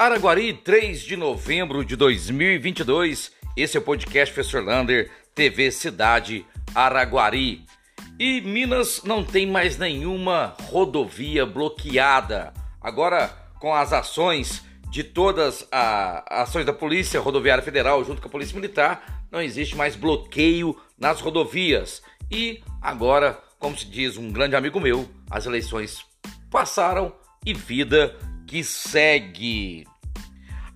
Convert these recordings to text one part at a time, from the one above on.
Araguari, 3 de novembro de 2022. Esse é o podcast Professor Lander, TV Cidade Araguari. E Minas não tem mais nenhuma rodovia bloqueada. Agora, com as ações de todas as ações da Polícia Rodoviária Federal junto com a Polícia Militar, não existe mais bloqueio nas rodovias. E agora, como se diz um grande amigo meu, as eleições passaram e vida que segue.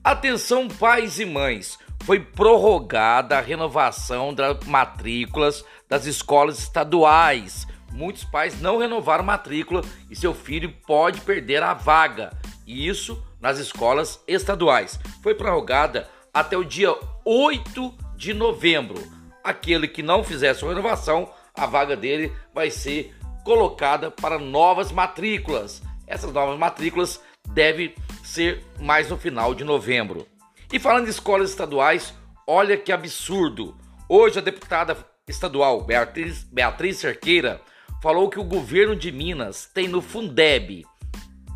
Atenção, pais e mães, foi prorrogada a renovação das matrículas das escolas estaduais. Muitos pais não renovaram matrícula e seu filho pode perder a vaga. Isso nas escolas estaduais. Foi prorrogada até o dia 8 de novembro. Aquele que não fizesse a renovação, a vaga dele vai ser colocada para novas matrículas. Essas novas matrículas deve ser mais no final de novembro. E falando de escolas estaduais, olha que absurdo. Hoje a deputada estadual Beatriz, Beatriz Cerqueira falou que o governo de Minas tem no Fundeb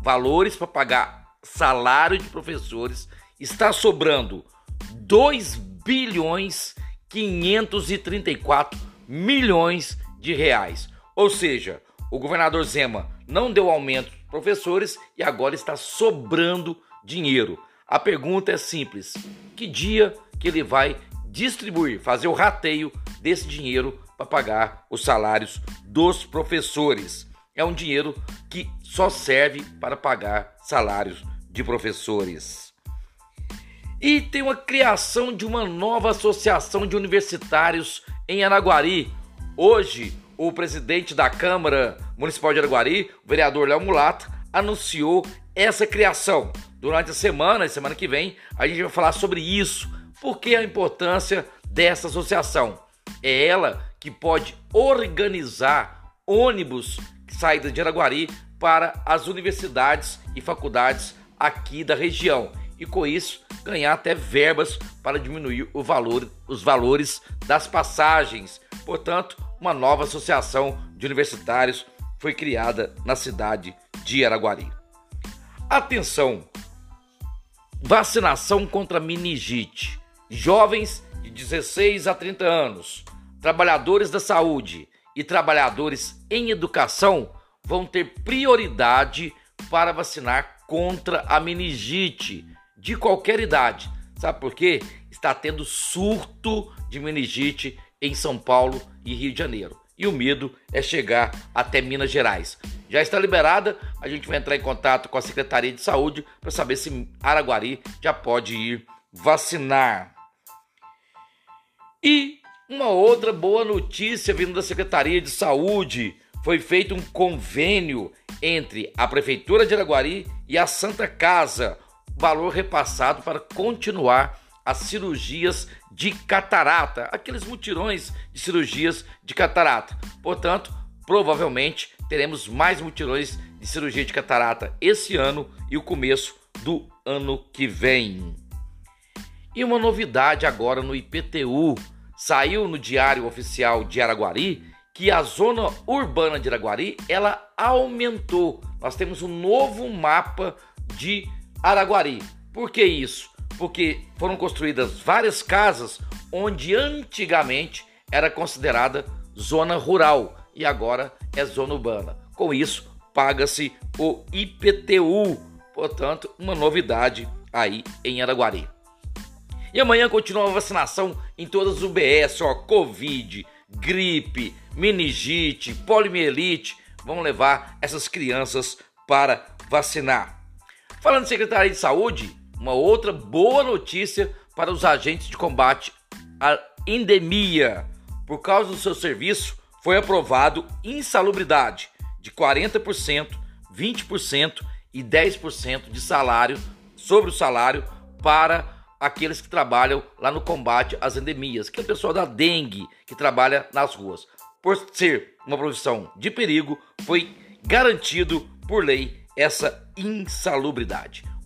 valores para pagar salário de professores, está sobrando 2 bilhões 534 milhões de reais. Ou seja, o governador Zema não deu aumento para professores e agora está sobrando dinheiro. A pergunta é simples: que dia que ele vai distribuir, fazer o rateio desse dinheiro para pagar os salários dos professores? É um dinheiro que só serve para pagar salários de professores. E tem uma criação de uma nova associação de universitários em Araguari. Hoje, o presidente da Câmara Municipal de Araguari, o vereador Léo Mulato, anunciou essa criação. Durante a semana, semana que vem, a gente vai falar sobre isso. Por que a importância dessa associação? É ela que pode organizar ônibus saída de Araguari para as universidades e faculdades aqui da região e com isso ganhar até verbas para diminuir o valor, os valores das passagens. Portanto, uma nova associação de universitários foi criada na cidade de Araguari. Atenção! Vacinação contra meningite. Jovens de 16 a 30 anos, trabalhadores da saúde e trabalhadores em educação vão ter prioridade para vacinar contra a meningite de qualquer idade. Sabe por quê? Está tendo surto de meningite em São Paulo e Rio de Janeiro. E o medo é chegar até Minas Gerais. Já está liberada, a gente vai entrar em contato com a Secretaria de Saúde para saber se Araguari já pode ir vacinar. E uma outra boa notícia vindo da Secretaria de Saúde: foi feito um convênio entre a Prefeitura de Araguari e a Santa Casa, valor repassado para continuar as cirurgias de catarata, aqueles mutirões de cirurgias de catarata. Portanto, provavelmente teremos mais mutirões de cirurgia de catarata esse ano e o começo do ano que vem. E uma novidade agora no IPTU. Saiu no Diário Oficial de Araguari que a zona urbana de Araguari ela aumentou. Nós temos um novo mapa de Araguari. Por que isso? Porque foram construídas várias casas onde antigamente era considerada zona rural e agora é zona urbana. Com isso, paga-se o IPTU, portanto, uma novidade aí em Araguari. E amanhã continua a vacinação em todas as UBS, ó, Covid, gripe, meningite, poliomielite. Vamos levar essas crianças para vacinar. Falando de Secretaria de Saúde, uma outra boa notícia para os agentes de combate à endemia. Por causa do seu serviço, foi aprovado insalubridade de 40%, 20% e 10% de salário sobre o salário para aqueles que trabalham lá no combate às endemias, que é o pessoal da dengue que trabalha nas ruas. Por ser uma profissão de perigo, foi garantido por lei essa insalubridade.